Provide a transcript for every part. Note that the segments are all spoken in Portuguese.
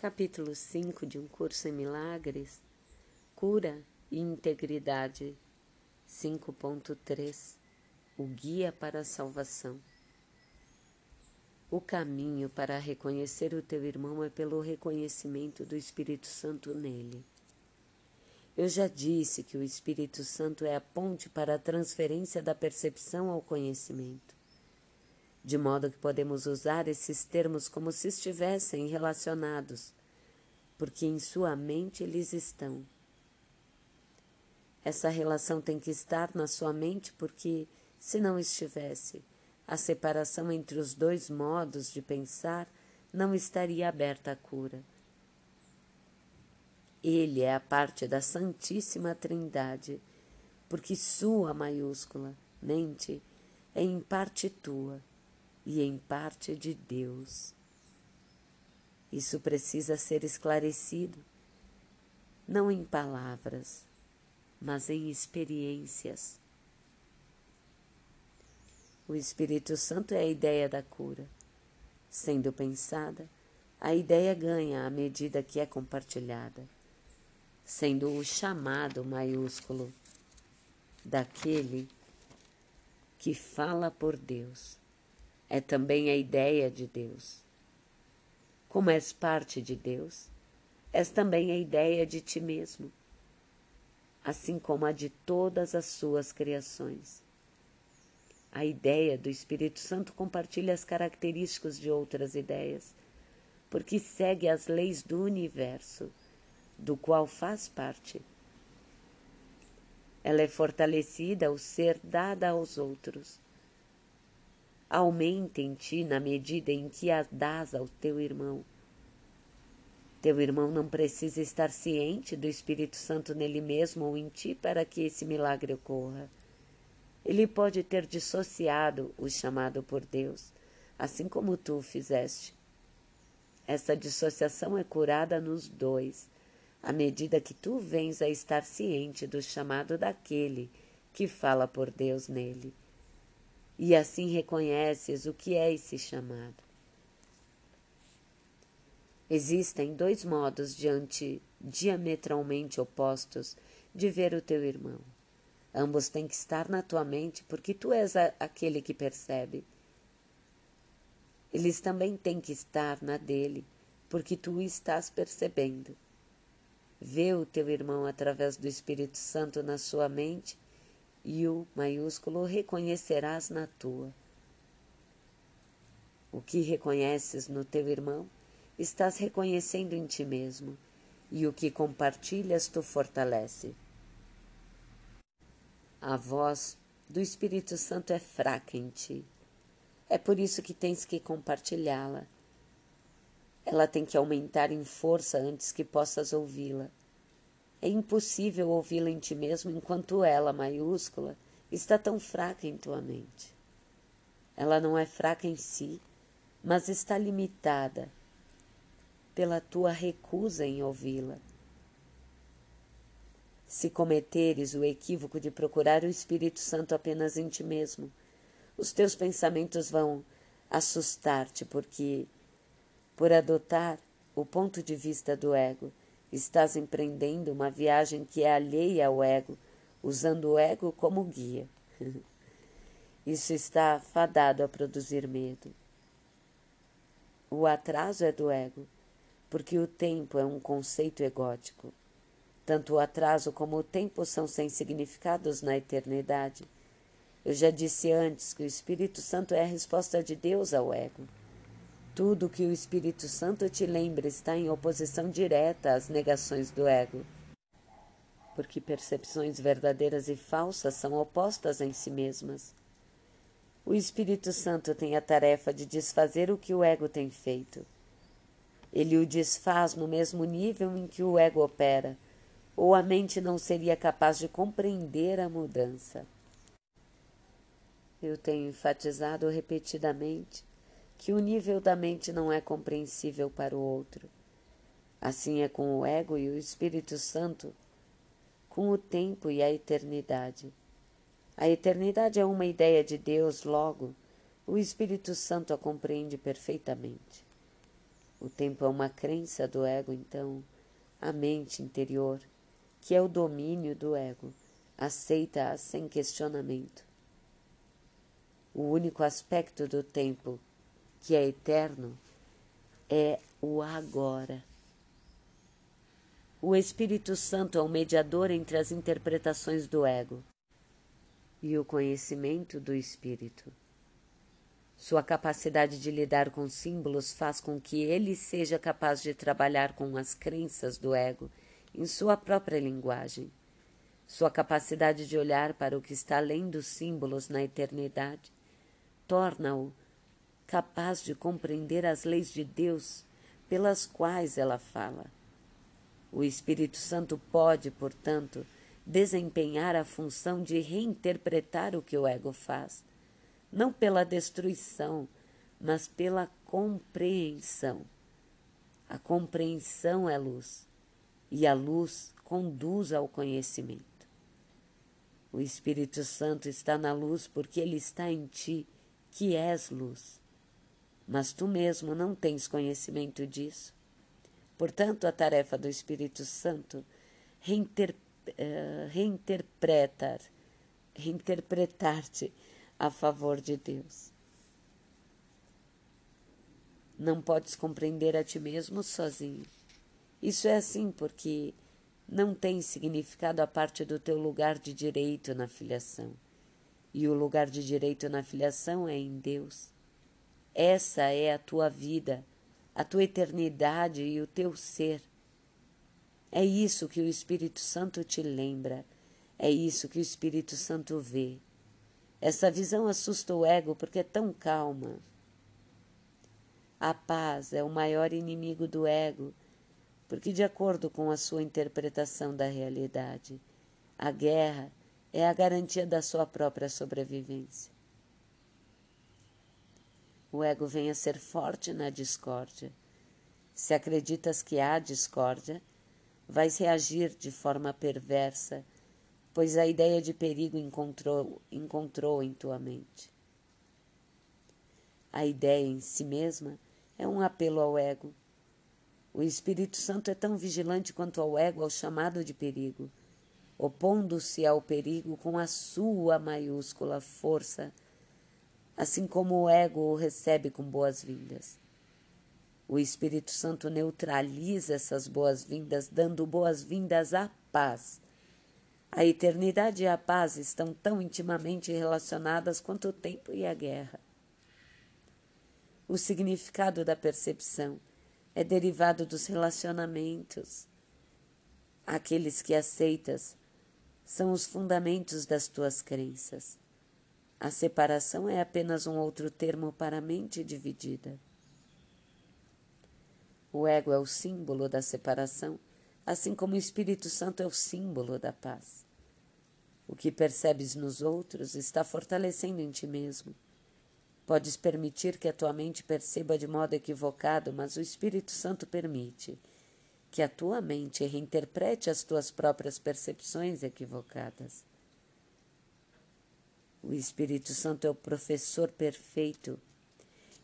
Capítulo 5 de Um Curso em Milagres Cura e Integridade 5.3 O Guia para a Salvação O caminho para reconhecer o teu irmão é pelo reconhecimento do Espírito Santo nele. Eu já disse que o Espírito Santo é a ponte para a transferência da percepção ao conhecimento de modo que podemos usar esses termos como se estivessem relacionados, porque em sua mente eles estão. Essa relação tem que estar na sua mente, porque, se não estivesse, a separação entre os dois modos de pensar não estaria aberta à cura. Ele é a parte da Santíssima Trindade, porque sua maiúscula, mente, é em parte tua e em parte de Deus. Isso precisa ser esclarecido, não em palavras, mas em experiências. O Espírito Santo é a ideia da cura. Sendo pensada, a ideia ganha à medida que é compartilhada, sendo o chamado maiúsculo daquele que fala por Deus é também a ideia de Deus. Como és parte de Deus, és também a ideia de ti mesmo, assim como a de todas as suas criações. A ideia do Espírito Santo compartilha as características de outras ideias, porque segue as leis do universo, do qual faz parte. Ela é fortalecida ao ser dada aos outros aumenta em ti na medida em que a dás ao teu irmão. Teu irmão não precisa estar ciente do Espírito Santo nele mesmo ou em ti para que esse milagre ocorra. Ele pode ter dissociado o chamado por Deus, assim como tu o fizeste. Essa dissociação é curada nos dois, à medida que tu vens a estar ciente do chamado daquele que fala por Deus nele e assim reconheces o que é esse chamado. Existem dois modos diante diametralmente opostos de ver o teu irmão. Ambos têm que estar na tua mente, porque tu és a, aquele que percebe. Eles também têm que estar na dele, porque tu estás percebendo. Vê o teu irmão através do Espírito Santo na sua mente e o maiúsculo reconhecerás na tua. O que reconheces no teu irmão, estás reconhecendo em ti mesmo, e o que compartilhas tu fortalece. A voz do Espírito Santo é fraca em ti. É por isso que tens que compartilhá-la. Ela tem que aumentar em força antes que possas ouvi-la. É impossível ouvi-la em ti mesmo enquanto ela, maiúscula, está tão fraca em tua mente. Ela não é fraca em si, mas está limitada pela tua recusa em ouvi-la. Se cometeres o equívoco de procurar o Espírito Santo apenas em ti mesmo, os teus pensamentos vão assustar-te, porque, por adotar o ponto de vista do ego, Estás empreendendo uma viagem que é alheia ao ego, usando o ego como guia. Isso está fadado a produzir medo. O atraso é do ego, porque o tempo é um conceito egótico. Tanto o atraso como o tempo são sem significados na eternidade. Eu já disse antes que o Espírito Santo é a resposta de Deus ao ego. Tudo que o Espírito Santo te lembra está em oposição direta às negações do ego. Porque percepções verdadeiras e falsas são opostas em si mesmas. O Espírito Santo tem a tarefa de desfazer o que o ego tem feito. Ele o desfaz no mesmo nível em que o ego opera, ou a mente não seria capaz de compreender a mudança. Eu tenho enfatizado repetidamente que o nível da mente não é compreensível para o outro. Assim é com o ego e o Espírito Santo, com o tempo e a eternidade. A eternidade é uma ideia de Deus, logo, o Espírito Santo a compreende perfeitamente. O tempo é uma crença do ego, então a mente interior, que é o domínio do ego, aceita-a sem questionamento. O único aspecto do tempo que é eterno é o agora. O Espírito Santo é o mediador entre as interpretações do ego e o conhecimento do Espírito. Sua capacidade de lidar com símbolos faz com que ele seja capaz de trabalhar com as crenças do ego em sua própria linguagem. Sua capacidade de olhar para o que está além dos símbolos na eternidade torna-o capaz de compreender as leis de Deus pelas quais ela fala. O Espírito Santo pode, portanto, desempenhar a função de reinterpretar o que o ego faz, não pela destruição, mas pela compreensão. A compreensão é luz, e a luz conduz ao conhecimento. O Espírito Santo está na luz porque ele está em ti, que és luz. Mas tu mesmo não tens conhecimento disso. Portanto, a tarefa do Espírito Santo reinter, uh, reinterpretar, reinterpretar-te a favor de Deus. Não podes compreender a ti mesmo sozinho. Isso é assim porque não tem significado a parte do teu lugar de direito na filiação. E o lugar de direito na filiação é em Deus. Essa é a tua vida a tua eternidade e o teu ser. É isso que o Espírito Santo te lembra, é isso que o Espírito Santo vê. Essa visão assusta o ego porque é tão calma. A paz é o maior inimigo do ego, porque, de acordo com a sua interpretação da realidade, a guerra é a garantia da sua própria sobrevivência. O ego vem a ser forte na discórdia. Se acreditas que há discórdia, vais reagir de forma perversa, pois a ideia de perigo encontrou, encontrou em tua mente. A ideia em si mesma é um apelo ao ego. O Espírito Santo é tão vigilante quanto ao ego ao chamado de perigo, opondo-se ao perigo com a sua maiúscula força assim como o ego o recebe com boas-vindas. O Espírito Santo neutraliza essas boas-vindas, dando boas-vindas à paz. A eternidade e a paz estão tão intimamente relacionadas quanto o tempo e a guerra. O significado da percepção é derivado dos relacionamentos. Aqueles que aceitas são os fundamentos das tuas crenças. A separação é apenas um outro termo para a mente dividida. O ego é o símbolo da separação, assim como o Espírito Santo é o símbolo da paz. O que percebes nos outros está fortalecendo em ti mesmo. Podes permitir que a tua mente perceba de modo equivocado, mas o Espírito Santo permite que a tua mente reinterprete as tuas próprias percepções equivocadas. O Espírito Santo é o professor perfeito.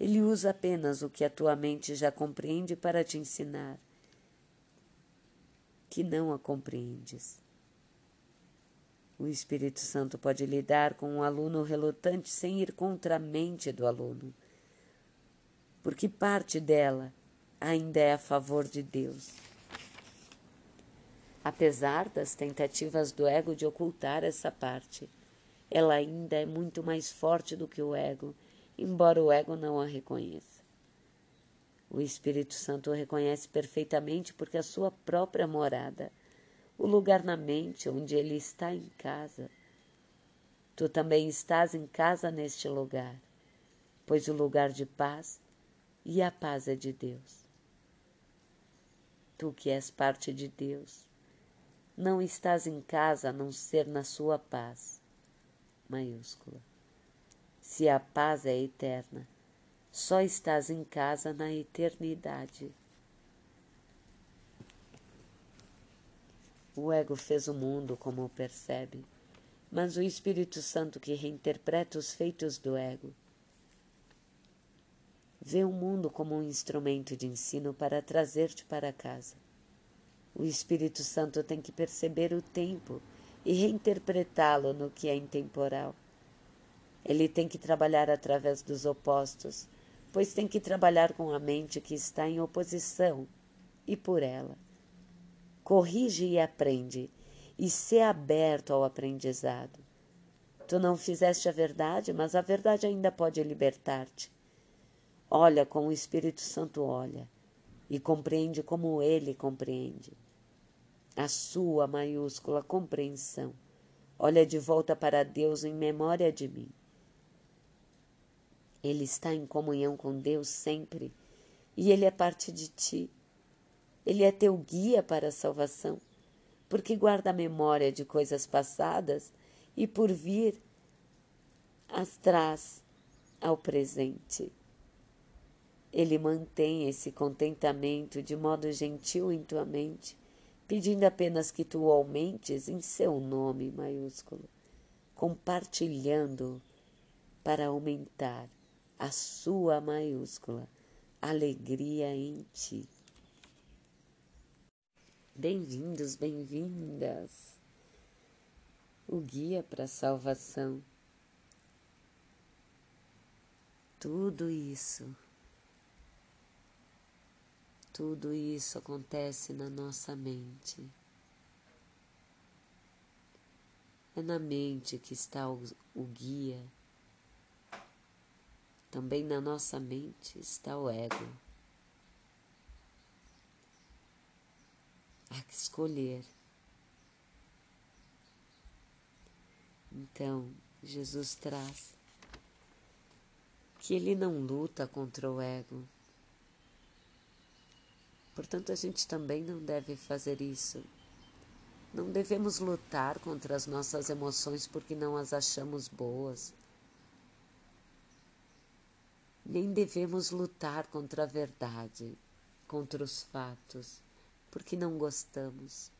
Ele usa apenas o que a tua mente já compreende para te ensinar, que não a compreendes. O Espírito Santo pode lidar com um aluno relutante sem ir contra a mente do aluno, porque parte dela ainda é a favor de Deus. Apesar das tentativas do ego de ocultar essa parte, ela ainda é muito mais forte do que o ego, embora o ego não a reconheça. O Espírito Santo o reconhece perfeitamente porque a sua própria morada, o lugar na mente onde ele está em casa. Tu também estás em casa neste lugar, pois o lugar de paz e a paz é de Deus. Tu que és parte de Deus, não estás em casa a não ser na sua paz maiúscula. Se a paz é eterna, só estás em casa na eternidade. O ego fez o mundo como o percebe, mas o Espírito Santo que reinterpreta os feitos do ego. Vê o mundo como um instrumento de ensino para trazer-te para casa. O Espírito Santo tem que perceber o tempo e reinterpretá-lo no que é intemporal. Ele tem que trabalhar através dos opostos, pois tem que trabalhar com a mente que está em oposição e por ela. Corrige e aprende, e se aberto ao aprendizado. Tu não fizeste a verdade, mas a verdade ainda pode libertar-te. Olha como o Espírito Santo olha e compreende como ele compreende. A sua maiúscula compreensão olha de volta para Deus em memória de mim. Ele está em comunhão com Deus sempre e ele é parte de ti. Ele é teu guia para a salvação, porque guarda a memória de coisas passadas e por vir as traz ao presente. Ele mantém esse contentamento de modo gentil em tua mente, pedindo apenas que tu aumentes em seu nome maiúsculo, compartilhando para aumentar a sua maiúscula alegria em ti. Bem-vindos, bem-vindas. O guia para a salvação. Tudo isso tudo isso acontece na nossa mente. É na mente que está o, o guia. Também na nossa mente está o ego. Há que escolher. Então, Jesus traz que ele não luta contra o ego, Portanto, a gente também não deve fazer isso. Não devemos lutar contra as nossas emoções porque não as achamos boas. Nem devemos lutar contra a verdade, contra os fatos, porque não gostamos.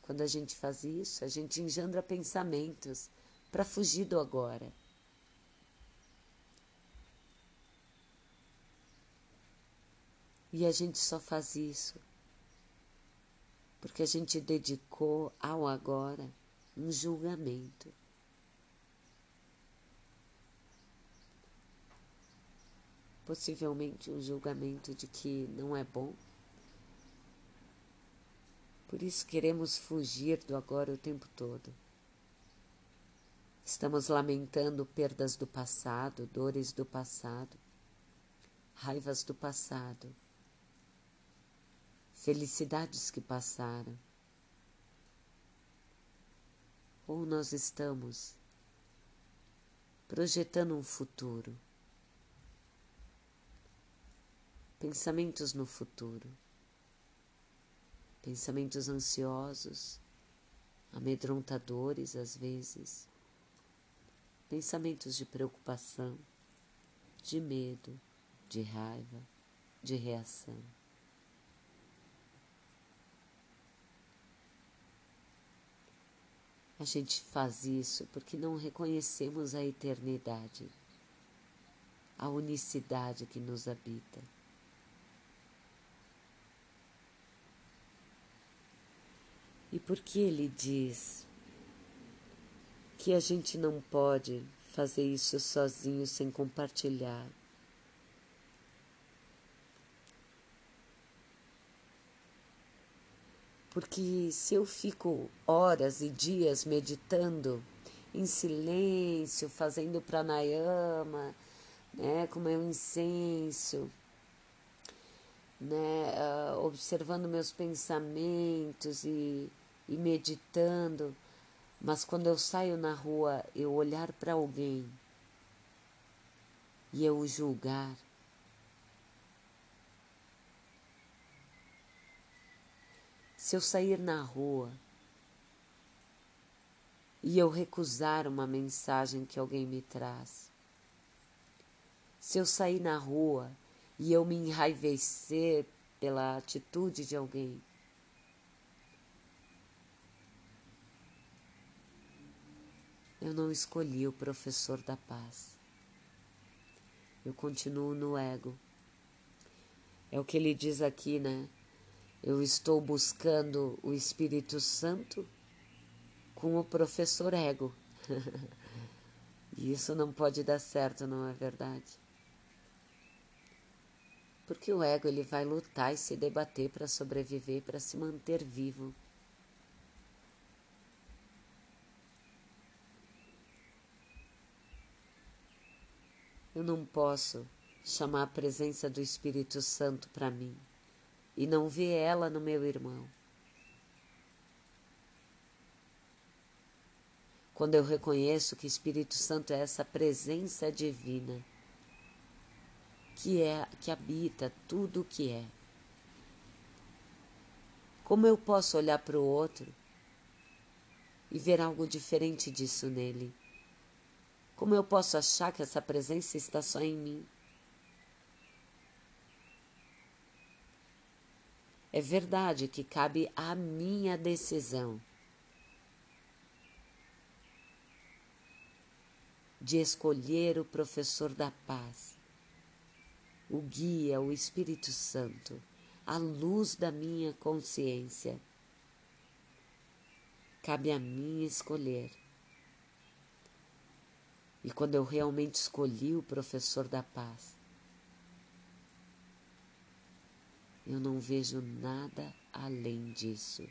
Quando a gente faz isso, a gente engendra pensamentos para fugir do agora. E a gente só faz isso porque a gente dedicou ao agora um julgamento. Possivelmente um julgamento de que não é bom. Por isso queremos fugir do agora o tempo todo. Estamos lamentando perdas do passado, dores do passado, raivas do passado felicidades que passaram. Ou nós estamos projetando um futuro, pensamentos no futuro, pensamentos ansiosos, amedrontadores às vezes, pensamentos de preocupação, de medo, de raiva, de reação. A gente faz isso porque não reconhecemos a eternidade, a unicidade que nos habita. E porque ele diz que a gente não pode fazer isso sozinho sem compartilhar porque se eu fico horas e dias meditando em silêncio, fazendo pranayama, né, com meu incenso, né, uh, observando meus pensamentos e, e meditando, mas quando eu saio na rua, eu olhar para alguém e eu julgar, Se eu sair na rua e eu recusar uma mensagem que alguém me traz, se eu sair na rua e eu me enraivecer pela atitude de alguém, eu não escolhi o professor da paz. Eu continuo no ego. É o que ele diz aqui, né? Eu estou buscando o Espírito Santo com o professor ego. e isso não pode dar certo, não é verdade? Porque o ego ele vai lutar e se debater para sobreviver, para se manter vivo. Eu não posso chamar a presença do Espírito Santo para mim e não ver ela no meu irmão. Quando eu reconheço que Espírito Santo é essa presença divina que é que habita tudo o que é. Como eu posso olhar para o outro e ver algo diferente disso nele? Como eu posso achar que essa presença está só em mim? É verdade que cabe à minha decisão de escolher o professor da paz, o guia, o Espírito Santo, a luz da minha consciência. Cabe a mim escolher. E quando eu realmente escolhi o professor da paz, Eu não vejo nada além disso.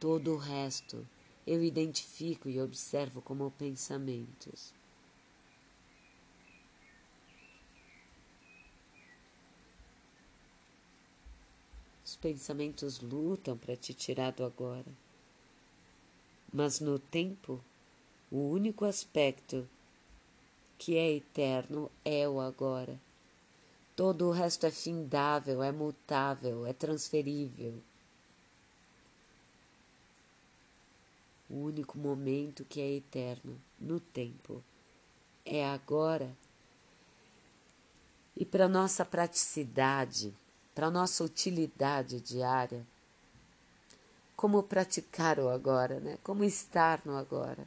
Todo o resto eu identifico e observo como pensamentos. Os pensamentos lutam para te tirar do agora. Mas no tempo, o único aspecto que é eterno é o agora. Todo o resto é findável, é mutável, é transferível. O único momento que é eterno no tempo é agora. E para nossa praticidade, para nossa utilidade diária, como praticar o agora, né? Como estar no agora.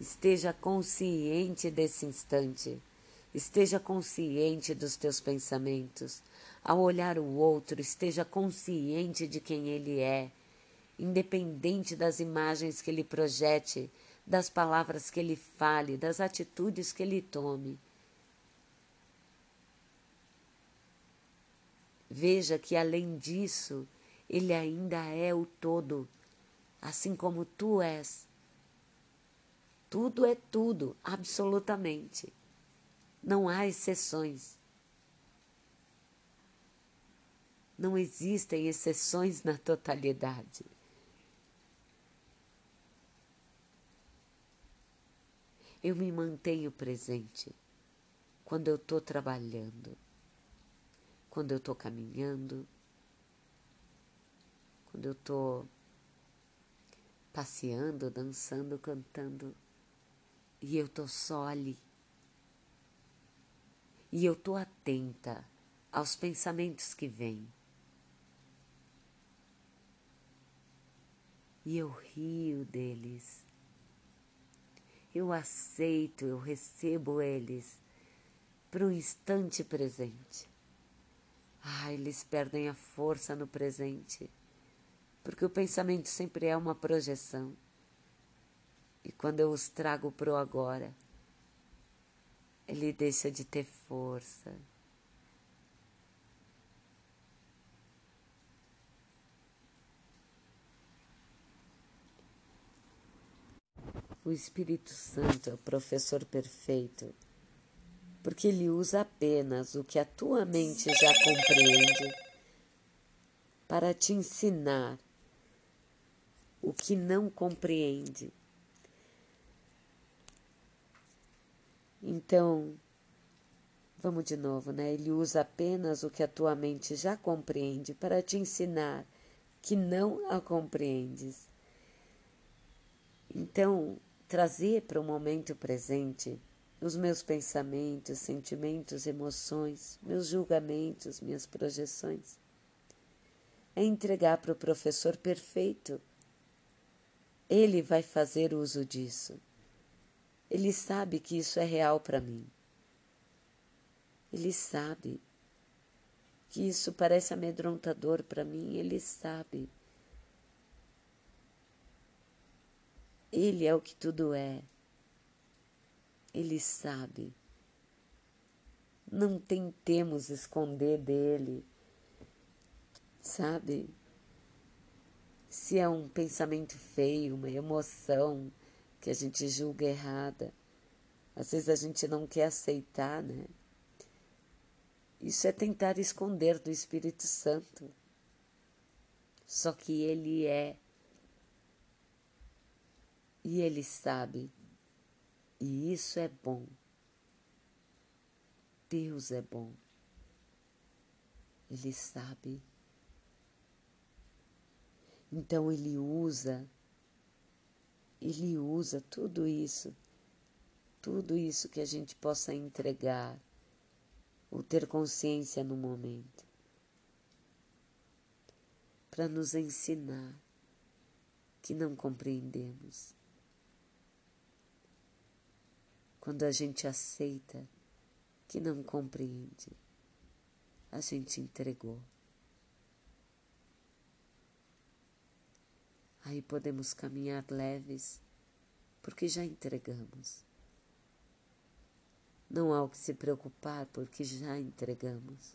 Esteja consciente desse instante. Esteja consciente dos teus pensamentos. Ao olhar o outro, esteja consciente de quem ele é, independente das imagens que ele projete, das palavras que ele fale, das atitudes que ele tome. Veja que além disso, ele ainda é o todo, assim como tu és. Tudo é tudo, absolutamente. Não há exceções. Não existem exceções na totalidade. Eu me mantenho presente quando eu estou trabalhando, quando eu estou caminhando, quando eu estou passeando, dançando, cantando e eu tô só ali. E eu tô atenta aos pensamentos que vêm. E eu rio deles. Eu aceito, eu recebo eles para o instante presente. Ah, eles perdem a força no presente, porque o pensamento sempre é uma projeção. E quando eu os trago para o agora, ele deixa de ter força. O Espírito Santo é o professor perfeito, porque ele usa apenas o que a tua mente já compreende para te ensinar o que não compreende. Então, vamos de novo, né? Ele usa apenas o que a tua mente já compreende para te ensinar que não a compreendes. Então, trazer para o momento presente os meus pensamentos, sentimentos, emoções, meus julgamentos, minhas projeções. É entregar para o professor perfeito. Ele vai fazer uso disso Ele sabe que isso é real para mim. Ele sabe que isso parece amedrontador para mim, ele sabe. Ele é o que tudo é. Ele sabe. Não tentemos esconder dele, sabe? Se é um pensamento feio, uma emoção que a gente julga errada, às vezes a gente não quer aceitar, né? Isso é tentar esconder do Espírito Santo. Só que ele é. E ele sabe. E isso é bom. Deus é bom. Ele sabe. Então ele usa, ele usa tudo isso, tudo isso que a gente possa entregar ou ter consciência no momento, para nos ensinar que não compreendemos. Quando a gente aceita que não compreende, a gente entregou. Aí podemos caminhar leves, porque já entregamos. Não há o que se preocupar, porque já entregamos.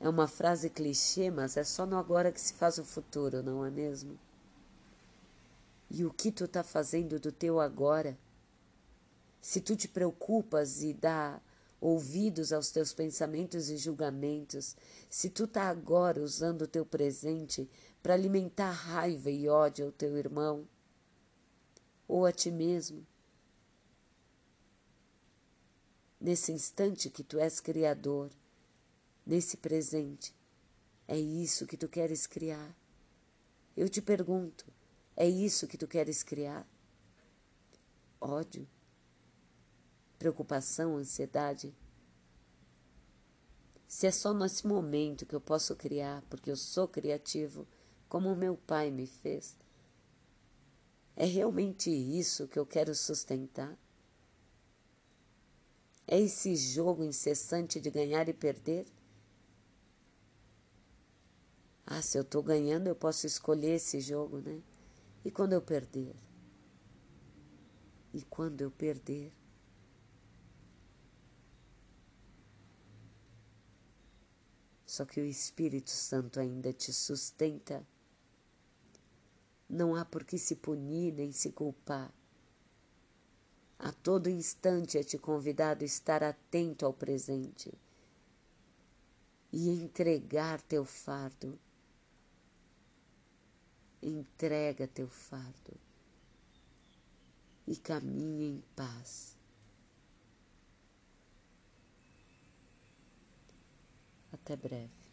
É uma frase clichê, mas é só no agora que se faz o futuro, não é mesmo? E o que tu tá fazendo do teu agora? Se tu te preocupas e dá ouvidos aos teus pensamentos e julgamentos, se tu tá agora usando o teu presente para alimentar raiva e ódio ao teu irmão ou a ti mesmo. Nesse instante que tu és criador, nesse presente, é isso que tu queres criar? Eu te pergunto, é isso que tu queres criar? Ódio? Preocupação, ansiedade? Se é só nesse momento que eu posso criar, porque eu sou criativo, como meu pai me fez. É realmente isso que eu quero sustentar? É esse jogo incessante de ganhar e perder? Ah, se eu estou ganhando, eu posso escolher esse jogo, né? E quando eu perder? E quando eu perder? Só que o Espírito Santo ainda te sustenta não há por que se punir nem se culpar. A todo instante é te convidado estar atento ao presente e entregar teu fardo. Entrega teu fardo e caminha em paz. Até breve.